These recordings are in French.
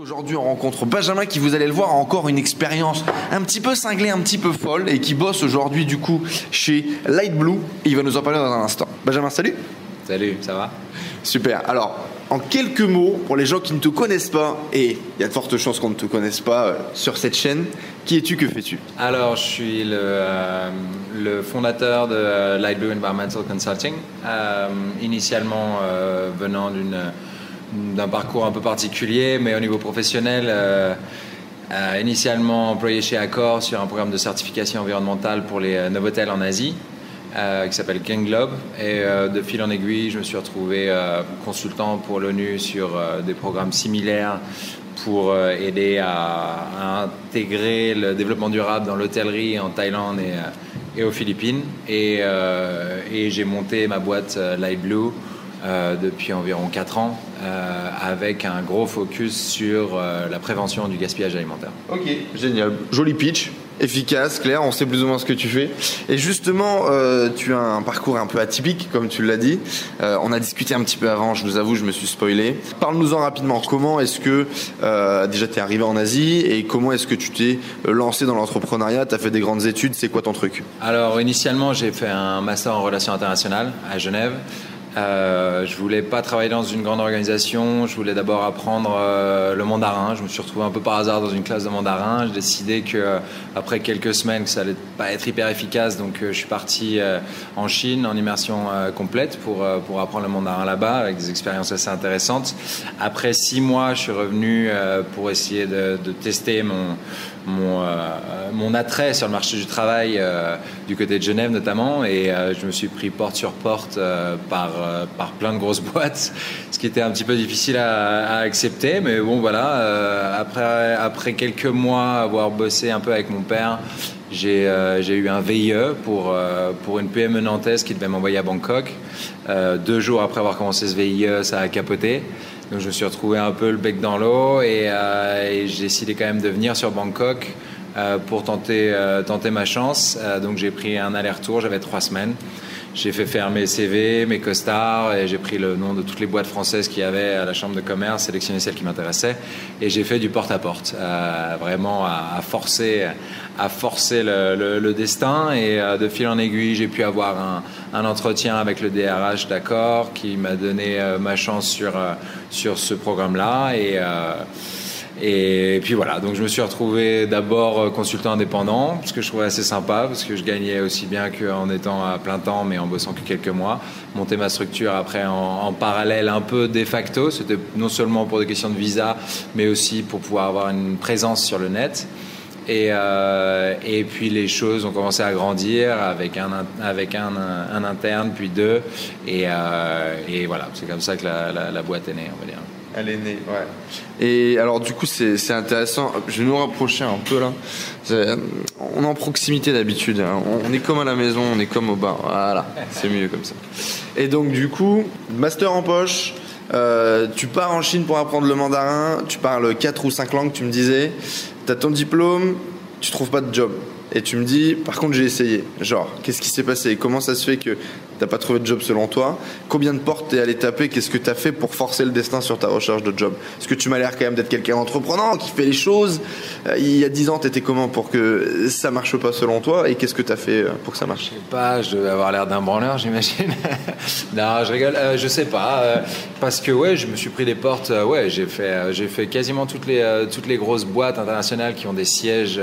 Aujourd'hui, on rencontre Benjamin qui, vous allez le voir, a encore une expérience un petit peu cinglée, un petit peu folle et qui bosse aujourd'hui du coup chez Light Blue. Il va nous en parler dans un instant. Benjamin, salut Salut, ça va? Super. Alors, en quelques mots, pour les gens qui ne te connaissent pas, et il y a de fortes chances qu'on ne te connaisse pas euh, sur cette chaîne, qui es-tu, que fais-tu? Alors, je suis le, euh, le fondateur de euh, Light Blue Environmental Consulting, initialement venant d'une d'un parcours un peu particulier, mais au niveau professionnel, euh, initialement employé chez Accor sur un programme de certification environnementale pour les euh, Novotel en Asie, euh, qui s'appelle King Globe. Et de fil en aiguille, je me suis retrouvé consultant pour l'ONU sur des programmes similaires pour aider à, intégrer le développement durable dans l'hôtellerie en Thaïlande et, aux Philippines. Et, et j'ai monté ma boîte Light Blue euh, depuis environ 4 ans euh, avec un gros focus sur euh, la prévention du gaspillage alimentaire. Ok, génial. Joli pitch, efficace, clair, on sait plus ou moins ce que tu fais. Et justement, tu as un parcours un peu atypique, comme tu l'as dit. On a discuté un petit peu avant, je vous avoue, je me suis spoilé. Parle-nous-en rapidement. Comment est-ce que déjà tu es arrivé en Asie et comment est-ce que tu t'es lancé dans l'entrepreneuriat? Tu as fait des grandes études, c'est quoi ton truc? Alors initialement j'ai fait un master en relations internationales à Genève. Euh, je voulais pas travailler dans une grande organisation, je voulais d'abord apprendre euh, le mandarin. Je me suis retrouvé un peu par hasard dans une classe de mandarin. J'ai décidé que euh, après quelques semaines que ça allait pas être hyper efficace, donc euh, je suis parti en Chine en immersion complète pour pour apprendre le mandarin là-bas avec des expériences assez intéressantes. Après six mois, je suis revenu pour essayer de tester mon mon, euh, mon attrait sur le marché du travail euh, du côté de Genève notamment. Et euh, je me suis pris porte sur porte par, par plein de grosses boîtes, ce qui était un petit peu difficile à, à accepter, mais bon voilà, après, après quelques mois avoir bossé un peu avec mon père, j'ai euh, j'ai eu un VIE pour, euh, pour une PME nantaise qui devait m'envoyer à Bangkok. Euh, deux jours après avoir commencé ce VIE, ça a capoté. Donc je me suis retrouvé un peu le bec dans l'eau et, et j'ai décidé quand même de venir sur Bangkok pour tenter, tenter ma chance. Donc j'ai pris un aller-retour, j'avais trois semaines. J'ai fait faire mes CV, mes costards et j'ai pris le nom de toutes les boîtes françaises qu'il y avait à la chambre de commerce, sélectionné celles qui m'intéressaient et j'ai fait du porte-à-porte, euh, vraiment à, à forcer, à forcer le, le- le destin et euh, de fil en aiguille j'ai pu avoir un, un entretien avec le DRH d'accord qui m'a donné euh, ma chance sur, euh, sur ce programme-là et euh, et puis voilà, donc je me suis retrouvé d'abord euh, consultant indépendant, ce que je trouvais assez sympa, parce que je gagnais aussi bien qu'en étant à plein temps, mais en bossant que quelques mois. Monter ma structure après en, parallèle, un peu de facto, c'était non seulement pour des questions de visa, mais aussi pour pouvoir avoir une présence sur le net. Et, euh, puis les choses ont commencé à grandir avec un, avec interne, puis deux. Et, euh, et voilà, c'est comme ça que la boîte est née, on va dire. Elle est née, ouais. Et alors du coup c'est intéressant, je vais nous rapprocher un peu là. C'est- On est en proximité d'habitude, hein. on on est comme à la maison, on est comme au bar, voilà, c'est mieux comme ça. Et donc du coup, master en poche, euh, tu pars en Chine pour apprendre le mandarin, tu parles 4 ou 5 langues tu me disais, tu as ton diplôme, tu trouves pas de job. Et tu me dis, par contre j'ai essayé. Genre, qu'est-ce qui s'est passé? Comment ça se fait que t'as pas trouvé de job selon toi Combien de portes t'es allé taper? Qu'est-ce que t'as fait pour forcer le destin sur ta recherche de job? Parce que tu m'as l'air quand même d'être quelqu'un d'entreprenant, qui fait les choses? Euh, il y a 10 ans, t'étais comment pour que ça marche pas selon toi? Et qu'est-ce que t'as fait euh, pour que ça marche? Je sais pas, je devais avoir l'air d'un branleur, j'imagine. non, je rigole. Euh, je sais pas, parce que ouais, je me suis pris des portes. ouais, j'ai fait, j'ai fait quasiment toutes les toutes les grosses boîtes internationales qui ont des sièges.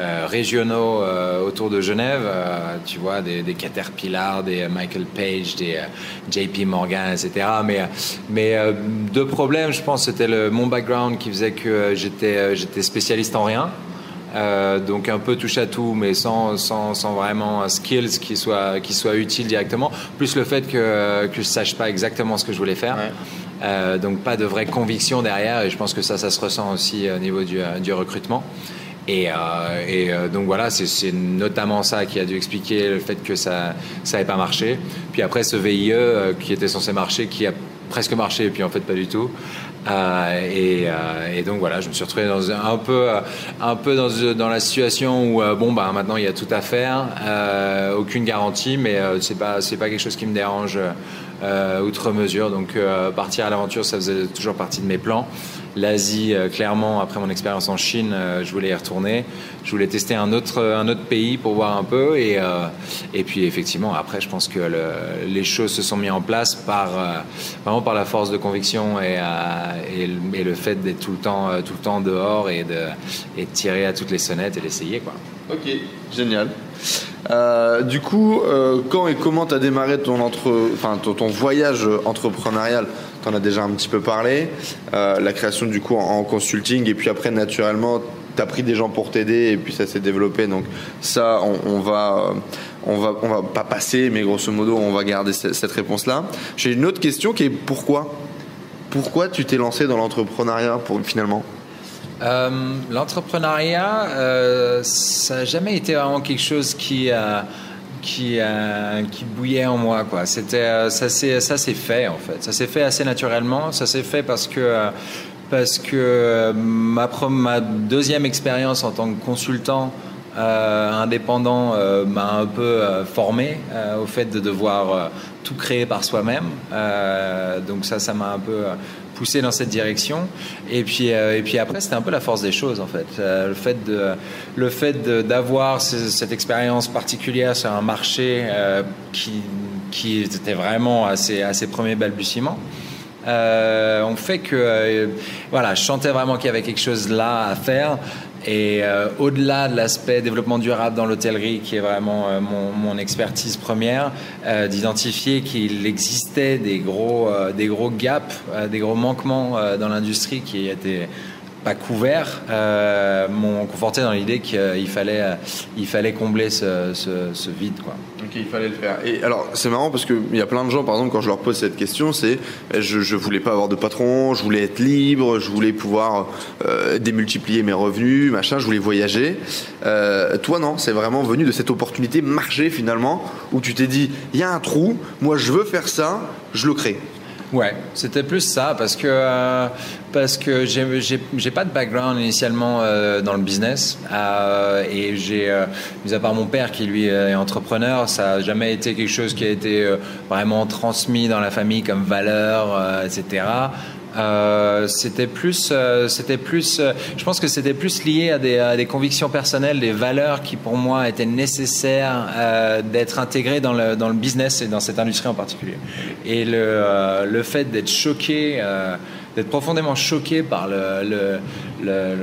Euh, régionaux euh, autour de Genève, euh, tu vois, des, des Caterpillar, des Michael Page, des JP Morgan, etc. Mais, mais deux problèmes, je pense, c'était le, mon background qui faisait que j'étais j'étais spécialiste en rien. Euh, donc un peu touche à tout, mais sans, sans, sans vraiment un skills qui soit, qui soit utile directement. Plus le fait que, que je sache pas exactement ce que je voulais faire. Ouais. Euh, donc pas de vraie conviction derrière, et je pense que ça, ça se ressent aussi au niveau du, du recrutement. Et, et donc voilà, c'est notamment ça qui a dû expliquer le fait que ça n'avait pas marché. Puis après, ce VIE qui était censé marcher, qui a presque marché et puis en fait pas du tout. Euh, et, donc voilà, je me suis retrouvé dans un peu, un peu dans, dans la situation où bon bah maintenant il y a tout à faire, aucune garantie, mais c'est pas c'est pas quelque chose qui me dérange outre mesure. Donc partir à l'aventure, ça faisait toujours partie de mes plans. L'Asie, euh, clairement, après mon expérience en Chine, euh, je voulais y retourner. Je voulais tester un autre, un autre pays pour voir un peu. Et, euh, et puis, effectivement, après, je pense que les choses se sont mises en place par, vraiment par la force de conviction et, et, le fait d'être tout le temps, tout le temps dehors et de, et de tirer à toutes les sonnettes et d'essayer. Ok, génial. du coup, quand et comment tu as démarré ton, entre, ton voyage entrepreneurial? Tu en as déjà un petit peu parlé. Euh, la création du coup en, consulting et puis après naturellement tu as pris des gens pour t'aider et puis ça s'est développé. Donc ça, on, va, on va, on va pas passer, mais grosso modo, on va garder cette, réponse-là. J'ai une autre question qui est pourquoi? Pourquoi tu t'es lancé dans l'entrepreneuriat pour finalement? Euh, L'entrepreneuriat, euh, ça n'a jamais été vraiment quelque chose qui a qui, euh, qui bouillait en moi. Quoi. C'était, euh, ça, s'est, ça s'est fait en fait. Ça s'est fait assez naturellement. Ça s'est fait parce que, euh, parce que ma, ma deuxième expérience en tant que consultant indépendant m'a un peu formé au fait de devoir tout créer par soi-même. donc ça, ça m'a un peu poussé dans cette direction. Et puis, euh, et puis après, c'était un peu la force des choses, en fait. Euh, le fait de, le fait d'avoir cette expérience particulière sur un marché euh, qui, qui était vraiment à ses, à ses premiers balbutiements. on fait que voilà, je sentais vraiment qu'il y avait quelque chose là à faire et euh, au-delà de l'aspect développement durable dans l'hôtellerie, qui est vraiment euh, mon, expertise première, euh, d'identifier qu'il existait des gros, des gros gaps, des gros manquements dans l'industrie qui étaient pas couverts, m'ont conforté dans l'idée qu'il fallait, il fallait combler ce, vide. Quoi. Ok, il fallait le faire. Et alors, c'est marrant parce qu'il y a plein de gens, par exemple, quand je leur pose cette question, c'est eh, je, je voulais pas avoir de patron, je voulais être libre, je voulais pouvoir euh, démultiplier mes revenus, machin, je voulais voyager. Euh, toi, non, c'est vraiment venu de cette opportunité marché finalement, où tu t'es dit, il y a un trou, moi je veux faire ça, je le crée. Ouais, c'était plus ça parce que euh, parce que j'ai pas de background initialement euh, dans le business euh, et j'ai mis à part mon père qui lui est entrepreneur, ça a jamais été quelque chose qui a été vraiment transmis dans la famille comme valeur, etc. Euh, c'était plus, euh, c'était plus, euh, je pense que c'était plus lié à des, à des, convictions personnelles, des valeurs qui pour moi étaient nécessaires d'être intégrées dans le, dans le business et dans cette industrie en particulier. Et le, le fait d'être choqué, d'être profondément choqué par le, le, le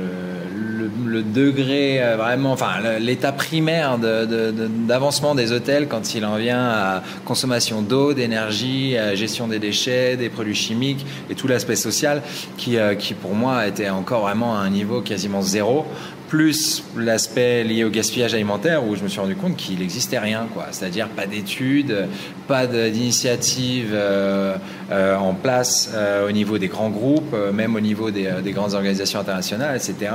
le, degré euh, vraiment, enfin l'état primaire d'avancement des hôtels quand il en vient à consommation d'eau, d'énergie, gestion des déchets, des produits chimiques et tout l'aspect social qui, euh, qui pour moi était encore vraiment à un niveau quasiment zéro plus l'aspect lié au gaspillage alimentaire où je me suis rendu compte qu'il n'existait rien, quoi. C'est-à-dire pas d'études, pas d'initiatives euh, euh, en place euh, au niveau des grands groupes, même au niveau des, grandes organisations internationales, etc.,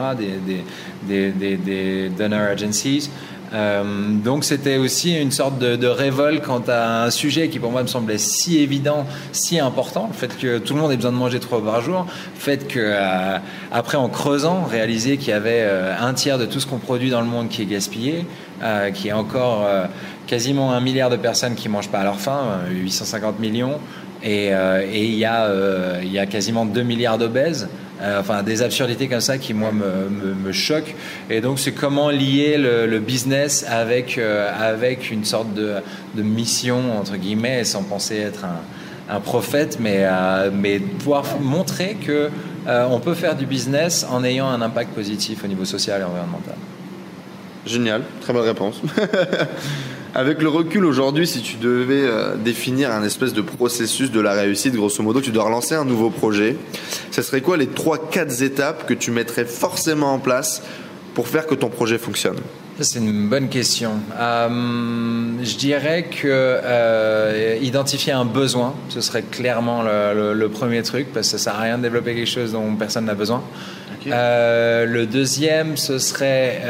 des, donor agencies. Euh, donc c'était aussi une sorte de, révolte quant à un sujet qui pour moi me semblait si évident, si important, le fait que tout le monde ait besoin de manger trois par jour, le fait que euh, après en creusant, réaliser qu'il y avait euh, un tiers de tout ce qu'on produit dans le monde qui est gaspillé, qui est encore quasiment un milliard de personnes qui mangent pas à leur faim, 850 millions, et, il y, y a quasiment 2 milliards d'obèses. Euh, enfin, des absurdités comme ça qui, moi, me, choquent. Et donc, c'est comment lier le, business avec, euh, avec une sorte de, mission, entre guillemets, sans penser être un, un prophète, mais, euh, mais pouvoir montrer que on peut faire du business en ayant un impact positif au niveau social et environnemental. Génial, très bonne réponse. Avec le recul aujourd'hui, si tu devais euh, définir un espèce de processus de la réussite, grosso modo, tu dois relancer un nouveau projet, ce serait quoi les 3-4 étapes que tu mettrais forcément en place pour faire que ton projet fonctionne? C'est une bonne question. Euh, je dirais que euh, identifier un besoin, ce serait clairement le, premier truc, parce que ça sert à rien de développer quelque chose dont personne n'a besoin. Le deuxième, ce serait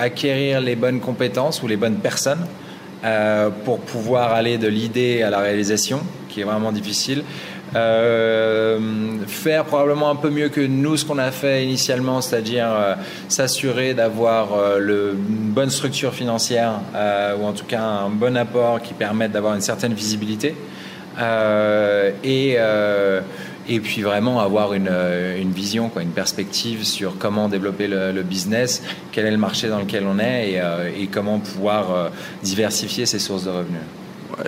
acquérir les bonnes compétences ou les bonnes personnes pour pouvoir aller de l'idée à la réalisation, qui est vraiment difficile. Euh, faire probablement un peu mieux que nous ce qu'on a fait initialement, c'est-à-dire euh, s'assurer d'avoir euh, une bonne structure financière ou en tout cas un bon apport qui permette d'avoir une certaine visibilité et et puis vraiment avoir une, une, vision, quoi, une perspective sur comment développer le, business, quel est le marché dans lequel on est et, et comment pouvoir diversifier ses sources de revenus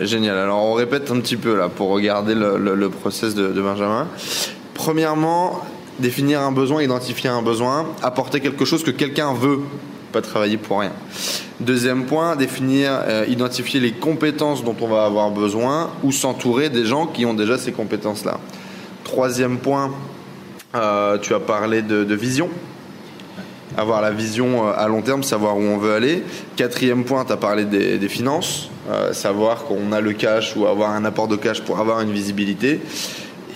génial. Alors on répète un petit peu là pour regarder le, process de, Benjamin. Premièrement, définir un besoin, identifier un besoin, apporter quelque chose que quelqu'un veut, pas travailler pour rien. Deuxième point, définir, euh, identifier les compétences dont on va avoir besoin ou s'entourer des gens qui ont déjà ces compétences-là. Troisième point, euh, tu as parlé de vision avoir la vision euh, à long terme, savoir où on veut aller. Quatrième point, tu as parlé des, finances, euh, savoir qu'on a le cash ou avoir un apport de cash pour avoir une visibilité.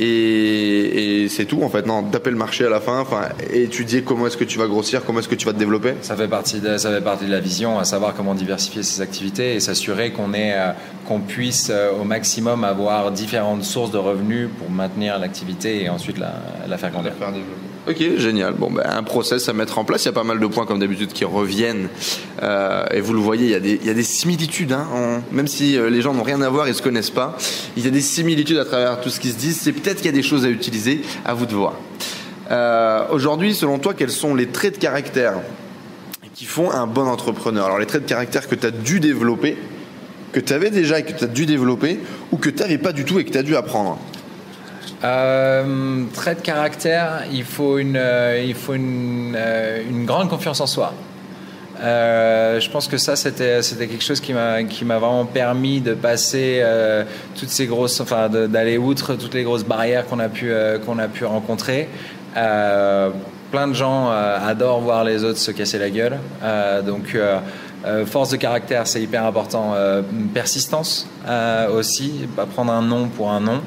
Et, c'est tout en fait. Non, taper le marché à la fin, enfin, étudier comment est-ce que tu vas grossir, comment est-ce que tu vas te développer. Ça fait partie de, ça fait partie de la vision, à savoir comment diversifier ses activités et s'assurer qu'on est, euh, qu'on puisse au maximum avoir différentes sources de revenus pour maintenir l'activité et ensuite la, la faire grandir. La faire Ok, génial. Bon, ben, un process à mettre en place. Il y a pas mal de points, comme d'habitude, qui reviennent. Euh, et vous le voyez, il y a des, il y a des similitudes. Hein, même si euh, les gens n'ont rien à voir et se connaissent pas, il y a des similitudes à travers tout ce qui se dit. C'est peut-être qu'il y a des choses à utiliser. À vous de voir. Euh, Aujourd'hui, selon toi, quels sont les traits de caractère qui font un bon entrepreneur? Alors, les traits de caractère que tu as dû développer, que tu avais déjà et que tu as dû développer, ou que tu n'avais pas du tout et que tu as dû apprendre? Euh, trait de caractère, il faut une, euh, il faut une, euh, une, grande confiance en soi. Je pense que ça, c'était, quelque chose qui m'a, vraiment permis de passer toutes ces grosses, enfin, d'aller outre toutes les grosses barrières qu'on a pu, a pu rencontrer. plein de gens adorent voir les autres se casser la gueule. donc, force de caractère, c'est hyper important. persistance aussi, pas prendre un nom pour un nom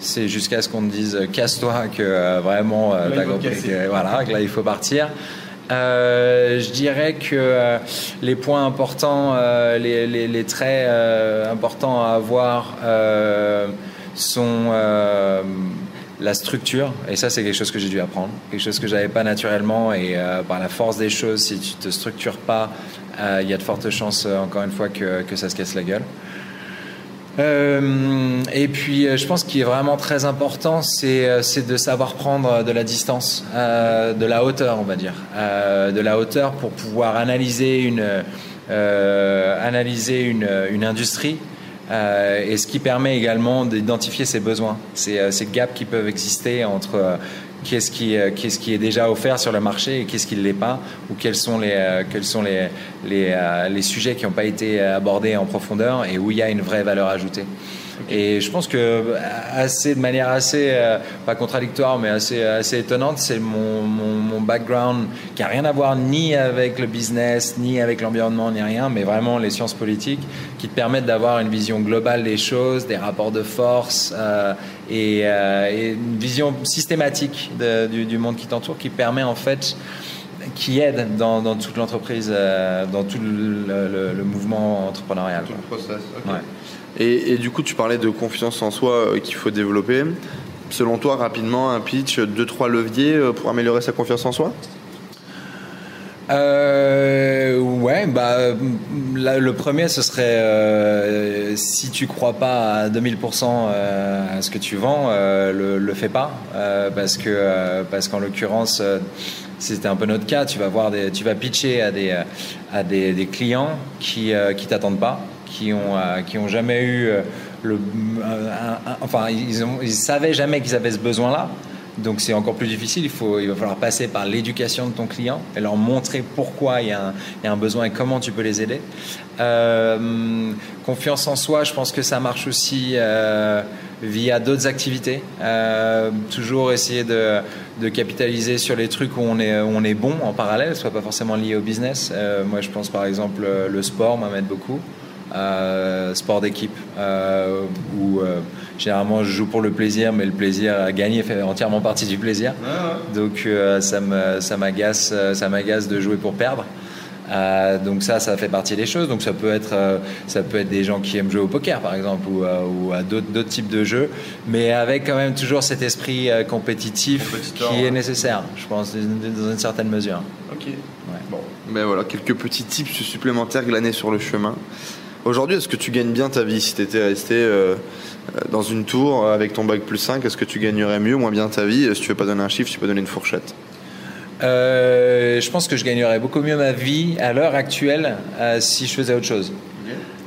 c'est jusqu'à ce qu'on te dise euh, casse-toi que euh, vraiment euh, compris que, voilà, que là il faut partir. je dirais que les points importants, les, les, traits importants à avoir sont la structure, et ça c'est quelque chose que j'ai dû apprendre, quelque chose que j'avais pas naturellement, et par la force des choses, si tu te structures pas, il y a de fortes chances, encore une fois, que, que ça se casse la gueule. Euh, et puis, euh, je pense qu'il est vraiment très important, c'est euh, de savoir prendre de la distance, de la hauteur, on va dire, de la hauteur pour pouvoir analyser une, industrie. et ce qui permet également d'identifier ses besoins, ces gaps qui peuvent exister entre qu'est-ce qui, euh, qu'est-ce qui est déjà offert sur le marché et qu'est-ce qui ne l'est pas, ou quels sont les, euh, quels sont les, les, euh, les sujets qui n'ont pas été abordés en profondeur et où il y a une vraie valeur ajoutée. Et je pense que assez de manière assez pas contradictoire mais assez assez étonnante, c'est mon, mon, mon, background qui a rien à voir ni avec le business, ni avec l'environnement, ni rien, mais vraiment les sciences politiques qui te permettent d'avoir une vision globale des choses, des rapports de force et, et, une vision systématique du, du, monde qui t'entoure, qui permet en fait qui aide dans, dans toute l'entreprise, dans tout le, le, mouvement entrepreneurial. Tout le process. Ouais. Et, du coup, tu parlais de confiance en soi euh, qu'il faut développer. Selon toi, rapidement, un pitch, deux, trois leviers euh, pour améliorer sa confiance en soi? Euh, ouais, bah, le premier, ce serait euh, si tu crois pas à 2000% à ce que tu vends, le, le fais pas, parce que parce qu'en l'occurrence, c'était un peu notre cas. Tu vas voir tu vas pitcher à des à des, des clients qui qui t'attendent pas, qui ont, euh, qui ont jamais eu euh, le. enfin, ils, ont, ils savaient jamais qu'ils avaient ce besoin-là. Donc c'est encore plus difficile. Il, faut, il va falloir passer par l'éducation de ton client et leur montrer pourquoi il y, a un, il y a un besoin et comment tu peux les aider. Euh, confiance en soi, je pense que ça marche aussi via d'autres activités. toujours essayer de, de, capitaliser sur les trucs où on est, on est bon en parallèle, soit pas forcément lié au business. moi, je pense par exemple le sport m'amène beaucoup. Sport d'équipe, où généralement je joue pour le plaisir, mais le plaisir à gagner fait entièrement partie du plaisir. Donc ça m'agace, ça m'agace de jouer pour perdre. Euh, donc ça, ça fait partie des choses. Donc ça peut être, euh, ça peut être des gens qui aiment jouer au poker, par exemple, ou, euh, à d'autres types de jeux, mais avec quand même toujours cet esprit compétitif qui est nécessaire, je pense, dans une certaine mesure. Ok. Bon, mais voilà, quelques petits tips supplémentaires glanés sur le chemin. Aujourd'hui, est-ce que tu gagnes bien ta vie si tu étais resté dans une tour avec ton bac plus 5 Est-ce que tu gagnerais mieux ou moins bien ta vie? Si tu veux pas donner un chiffre, tu peux donner une fourchette. Euh, je pense que je gagnerais beaucoup mieux ma vie à l'heure actuelle euh, si je faisais autre chose.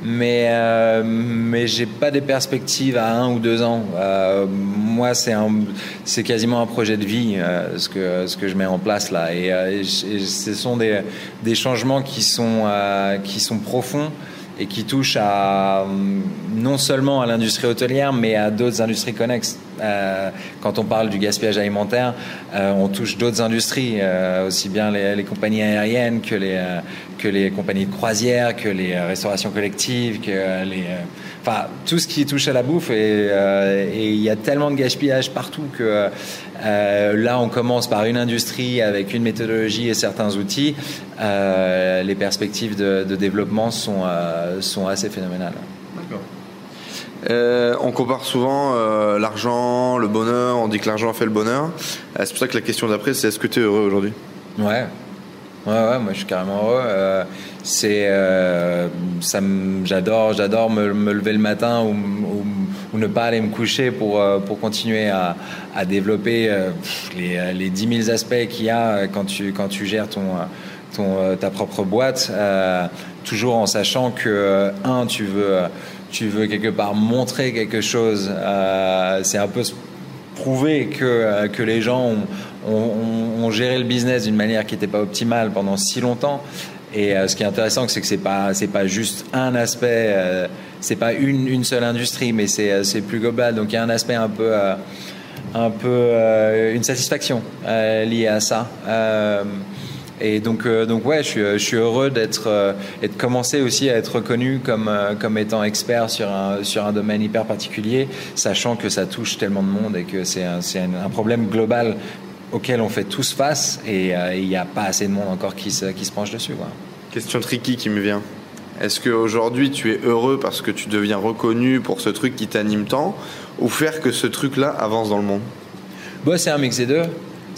Mais, euh, mais j'ai pas des perspectives à un ou deux ans. Euh, moi, c'est, c'est quasiment un projet de vie, ce, que, ce que je mets en place là. Et, ce sont des, des changements qui sont, qui sont profonds et qui touchent à, non seulement à l'industrie hôtelière, mais à d'autres industries connexes. Euh, quand on parle du gaspillage alimentaire, euh, on touche d'autres industries, euh, aussi bien les, compagnies aériennes que les, que les compagnies de croisière, que les restaurations collectives, que les, enfin tout ce qui touche à la bouffe. Et il y a tellement de gaspillage partout que là, on commence par une industrie avec une méthodologie et certains outils. les perspectives de, de développement sont, sont assez phénoménales. Euh, on compare souvent euh, l'argent, le bonheur, on dit que l'argent fait le bonheur. Euh, c'est pour ça que la question d'après, c'est est-ce que tu es heureux aujourd'hui? Ouais. Ouais, moi je suis carrément heureux. c'est, ça, j'adore, j'adore me, lever le matin ou, ne pas aller me coucher pour, pour continuer à, développer les, les 10 000 aspects qu'il y a quand tu, quand tu gères ton, ton, ta propre boîte, toujours en sachant que, un, tu veux tu veux quelque part montrer quelque chose. Euh, c'est un peu prouver que, euh, que les gens ont, ont, géré le business d'une manière qui n'était pas optimale pendant si longtemps. Et euh, ce qui est intéressant, c'est que c'est pas pas juste un aspect, c'est pas une, seule industrie, mais c'est c'est plus global. Donc il y a un aspect un peu un peu une satisfaction liée à ça. Et donc, euh, donc ouais, je suis, je suis heureux d'être euh, et de commencer aussi à être reconnu comme, euh, comme étant expert sur un, sur un domaine hyper particulier, sachant que ça touche tellement de monde et que c'est un, problème global auquel on fait tous face et il n'y a pas assez de monde encore qui se, qui se penche dessus. Quoi. Question tricky qui me vient. Est-ce qu'aujourd'hui tu es heureux parce que tu deviens reconnu pour ce truc qui t'anime tant ou faire que ce truc-là avance dans le monde? Bah, C'est un mix des deux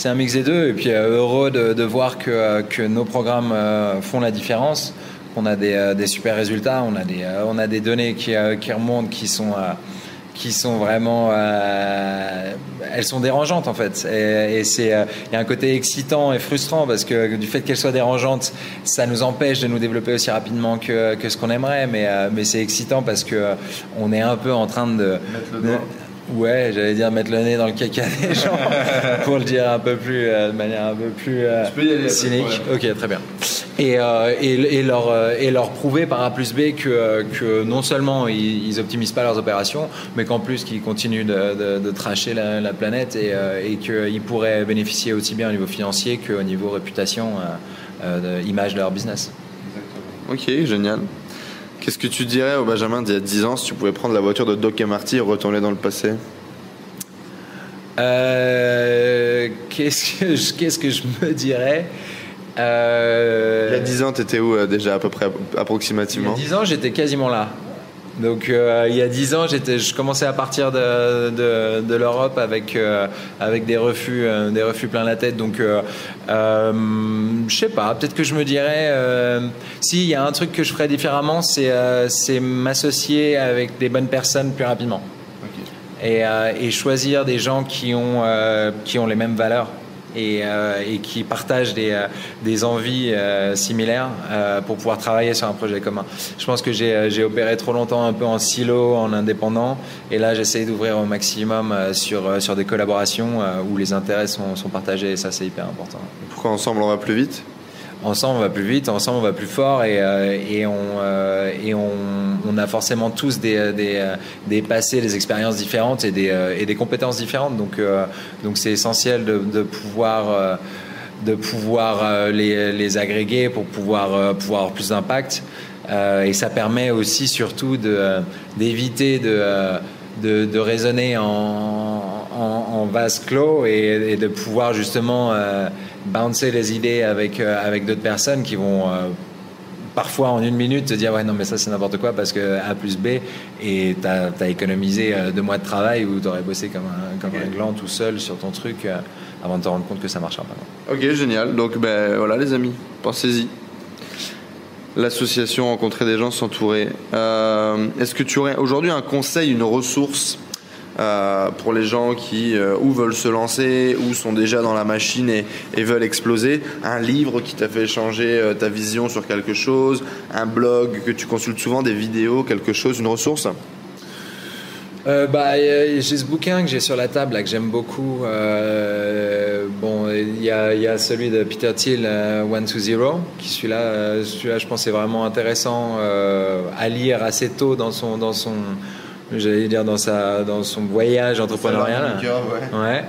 c'est un mix des deux. Et puis euh, heureux de, voir que, euh, que, nos programmes euh, font la différence, qu'on a des, des, super résultats, on a des, on a des données qui, qui remontent, qui sont qui sont vraiment elles sont dérangeantes en fait. Et, c'est il y a un côté excitant et frustrant parce que du fait qu'elles soient dérangeantes ça nous empêche de nous développer aussi rapidement que, que ce qu'on aimerait. Mais mais c'est excitant parce que on est un peu en train de, Ouais, j'allais dire mettre le nez dans le caca des gens, pour le dire un peu plus, euh, de manière un peu plus euh, cynique. Ok, très bien. Et, euh, et, leur, et leur prouver par A plus B que, que non seulement ils, optimisent pas leurs opérations, mais qu'en plus qu'ils continuent de, de, tracher la, planète et, et qu'ils pourraient bénéficier aussi bien au niveau financier qu'au niveau réputation, image de leur business. Exactement. Ok, génial. Qu'est-ce que tu dirais au Benjamin d'il y a 10 ans si tu pouvais prendre la voiture de Doc et Marty et retourner dans le passé? Euh, qu'est-ce, que je, qu'est-ce que je me dirais? Euh, Il y a 10 ans, tu étais où euh, déjà à peu près approximativement? Il y a 10 ans, j'étais quasiment là. Donc euh, il y a dix ans, j'étais, je commençais à partir de, de, de l'Europe avec euh, avec des refus, euh, des refus plein la tête. Donc je sais pas, peut-être que je me dirais, si il y a un truc que je ferais différemment, c'est c'est m'associer avec des bonnes personnes plus rapidement. Et, et, choisir des gens qui ont qui ont les mêmes valeurs euh, et, qui partagent des, euh, des envies euh, similaires pour pouvoir travailler sur un projet commun. Je pense que j'ai opéré trop longtemps un peu en silo, en indépendant, et là j'essaye d'ouvrir au maximum sur, sur des collaborations où les intérêts sont, sont partagés, et ça c'est hyper important. Pourquoi ensemble on va plus vite? Ensemble on va plus vite, ensemble on va plus fort. Et, et, on, et on, on, a forcément tous des, des, des passés, des expériences différentes et des, et des compétences différentes. Donc euh, donc c'est essentiel de, de pouvoir de pouvoir les, les, agréger pour pouvoir, pouvoir avoir plus d'impact. et ça permet aussi surtout d'éviter de, de, de, raisonner en, en, vase clos et, de pouvoir justement bouncer les idées avec, avec d'autres personnes qui vont parfois en une minute te dire ouais non mais ça c'est n'importe quoi parce que A plus B et tu as, économisé euh, deux mois de travail où tu aurais bossé comme un, comme un gland tout seul sur ton truc euh, avant de te rendre compte que ça marchera pas. Ok génial donc ben voilà les amis pensez-y. L'association rencontrer des gens s'entourer. Euh, est-ce que tu aurais aujourd'hui un conseil, une ressource euh, pour les gens qui euh, ou veulent se lancer ou sont déjà dans la machine et, veulent exploser. Un livre qui t'a fait changer euh, ta vision sur quelque chose, un blog que tu consultes souvent, des vidéos, quelque chose, une ressource? Bah, j'ai ce bouquin que j'ai sur la table que j'aime beaucoup. bon, il y, a celui de Peter Thiel, One to Zero, qui celui-là, je pense, est vraiment intéressant à lire assez tôt dans son dans son j'allais dire dans sa dans son voyage entrepreneurial. Ouais.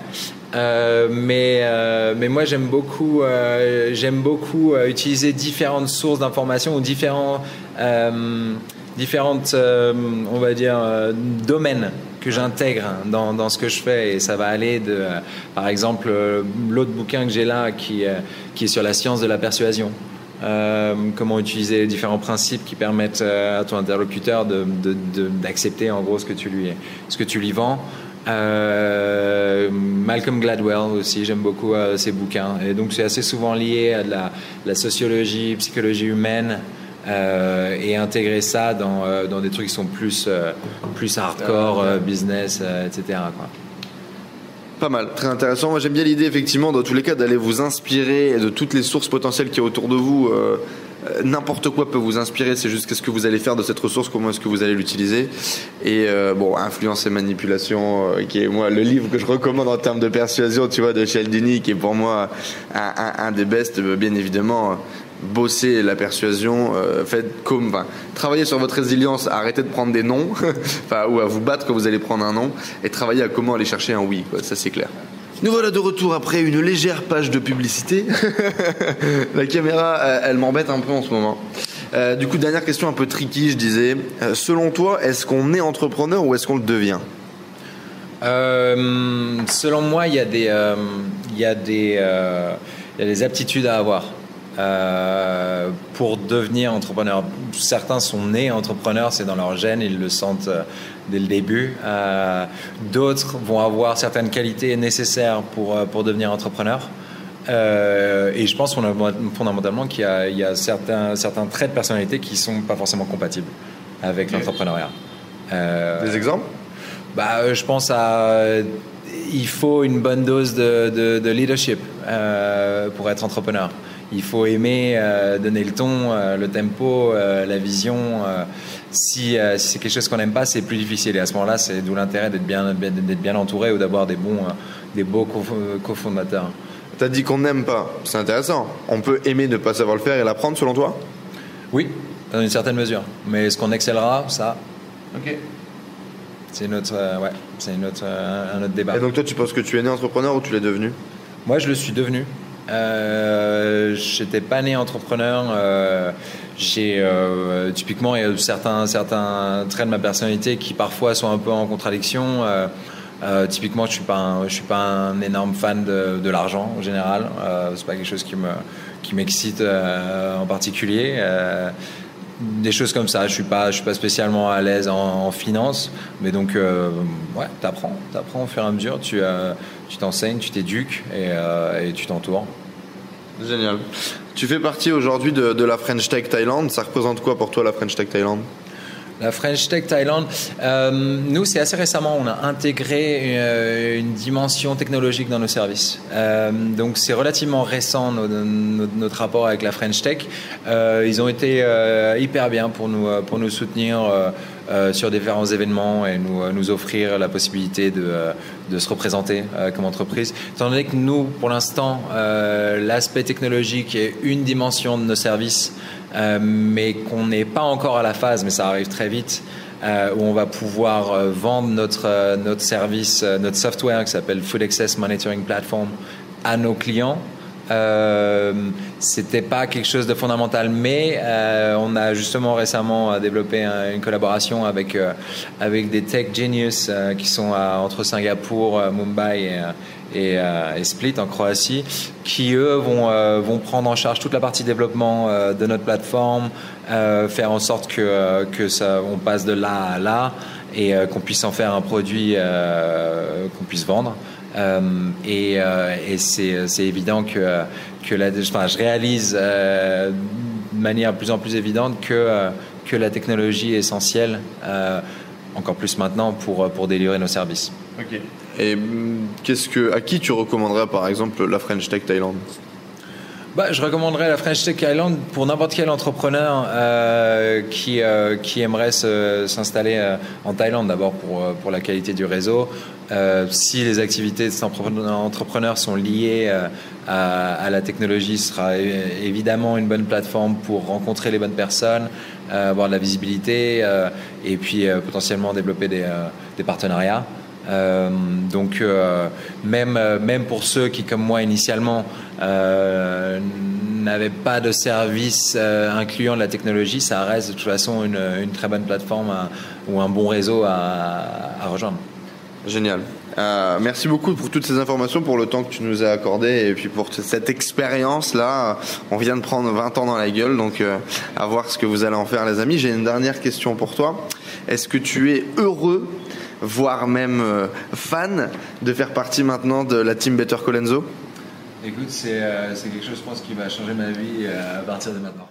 Euh, mais euh, mais moi j'aime beaucoup euh, j'aime beaucoup utiliser différentes sources d'informations ou différents différentes on va dire domaines que j'intègre dans, dans, ce que je fais et ça va aller de par exemple l'autre bouquin que j'ai là qui qui est sur la science de la persuasion euh, comment utiliser les différents principes qui permettent euh, à ton interlocuteur d'accepter de, en gros ce que tu lui, ce que tu lui vends. Euh, Malcolm Gladwell aussi, j'aime beaucoup ses bouquins. Et donc c'est assez souvent lié à la, la sociologie, psychologie humaine. et intégrer ça dans, des trucs qui sont plus, plus hardcore, business, etc. Pas mal, très intéressant. Moi j'aime bien l'idée effectivement dans tous les cas d'aller vous inspirer de toutes les sources potentielles qui est autour de vous. Euh, euh, n'importe quoi peut vous inspirer, c'est juste qu'est-ce que vous allez faire de cette ressource, comment est-ce que vous allez l'utiliser. Et euh, bon, influence et manipulation, qui est moi le livre que je recommande en termes de persuasion, tu vois, de Cialdini, qui est pour moi un, un des best, bien évidemment bosser la persuasion, euh, faites comme, enfin, travaillez sur votre résilience, arrêtez de prendre des noms, enfin, ou à vous battre quand vous allez prendre un nom, et travaillez à comment aller chercher un oui, quoi, ça c'est clair. Nous voilà de retour après une légère page de publicité. la caméra, elle, m'embête un peu en ce moment. Euh, du coup, dernière question un peu tricky, je disais. Euh, selon toi, est-ce qu'on est entrepreneur ou est-ce qu'on le devient? Selon moi, il y a des, il y a des, il y a des aptitudes à avoir. Euh, pour devenir entrepreneur. Certains sont nés entrepreneurs, c'est dans leur gène, ils le sentent euh, dès le début. Euh, d'autres vont avoir certaines qualités nécessaires pour, pour devenir entrepreneur. et je pense fondamentalement qu'il y, y a, certains, certains traits de personnalité qui ne sont pas forcément compatibles avec l'entrepreneuriat. Des exemples? bah, Je pense à il faut une bonne dose de, de, de leadership pour être entrepreneur il faut aimer euh, donner le ton, euh, le tempo, euh, la vision. si, c'est quelque chose qu'on n'aime pas, c'est plus difficile. Et à ce moment-là, c'est d'où l'intérêt d'être bien, d'être bien entouré ou d'avoir des bons, des beaux cofondateurs. Tu as dit qu'on n'aime pas. C'est intéressant. On peut aimer ne pas savoir le faire et l'apprendre, selon toi? Oui, dans une certaine mesure. Mais est-ce qu'on excellera? Ça. Ok. C'est notre, ouais, c'est notre, un autre débat. Et donc toi, tu penses que tu es né entrepreneur ou tu l'es devenu? Moi, je le suis devenu. Euh, j'étais pas né entrepreneur. Euh, euh, typiquement il y a certains certains traits de ma personnalité qui parfois sont un peu en contradiction. typiquement, je suis je suis pas un énorme fan de, l'argent en général. c'est pas quelque chose qui me qui m'excite en particulier des choses comme ça. Je suis je suis pas spécialement à l'aise en, finance, mais donc ouais, t'apprends, t'apprends au fur et à mesure. Tu, tu t'enseignes, tu t'éduques et, et tu t'entoures. Génial. Tu fais partie aujourd'hui de, la French Tech Thailand. Ça représente quoi pour toi la French Tech Thailand? La French Tech Thailand, euh, nous, c'est assez récemment, on a intégré euh, une, dimension technologique dans nos services. Euh, donc, c'est relativement récent notre rapport avec la French Tech. ils ont été hyper bien pour nous, pour nous soutenir euh, sur différents événements et nous, euh, nous offrir la possibilité de, euh, de se représenter comme entreprise. Étant donné que nous, pour l'instant, l'aspect technologique est une dimension de nos services, mais qu'on n'est pas encore à la phase, mais ça arrive très vite. où on va pouvoir vendre notre, notre service, notre software qui s'appelle Food Access Monitoring Platform à nos clients. Euh, c'était pas quelque chose de fondamental, mais euh, on a justement récemment développé une collaboration avec avec des tech genius qui sont entre Singapour, Mumbai et, et, Split en Croatie, qui eux vont vont prendre en charge toute la partie développement de notre plateforme, faire en sorte que que ça on passe de là à là et qu'on puisse en faire un produit qu'on puisse vendre. Euh, et, euh, et c'est évident que, que la, enfin, je réalise euh, de manière plus en plus évidente que, que la technologie est essentielle, encore plus maintenant, pour, pour délivrer nos services. Ok. Et mm, qu'est-ce que, à qui tu recommanderais par exemple la French Tech Thailand? Bah, je recommanderais la French Tech Island pour n'importe quel entrepreneur euh, qui, euh, qui aimerait s'installer euh, en Thaïlande, d'abord pour, pour la qualité du réseau. Si les activités de cet entrepreneur sont liées à, à, la technologie, ce sera évidemment une bonne plateforme pour rencontrer les bonnes personnes, avoir de la visibilité et puis potentiellement développer des, des partenariats. Euh, donc euh, même, même pour ceux qui, comme moi initialement, euh, n'avaient pas de service incluant de la technologie, ça reste de toute façon une, très bonne plateforme ou un bon réseau à rejoindre. Génial. merci beaucoup pour toutes ces informations, pour le temps que tu nous as accordé et puis pour cette expérience là. On vient de prendre 20 ans dans la gueule, donc à voir ce que vous allez en faire, les amis. J'ai une dernière question pour toi. Est-ce que tu es heureux voire même euh, fan de faire partie maintenant de la team Better Colenso? Écoute, c'est euh, quelque chose, je pense, qui va changer ma vie euh, à partir de maintenant.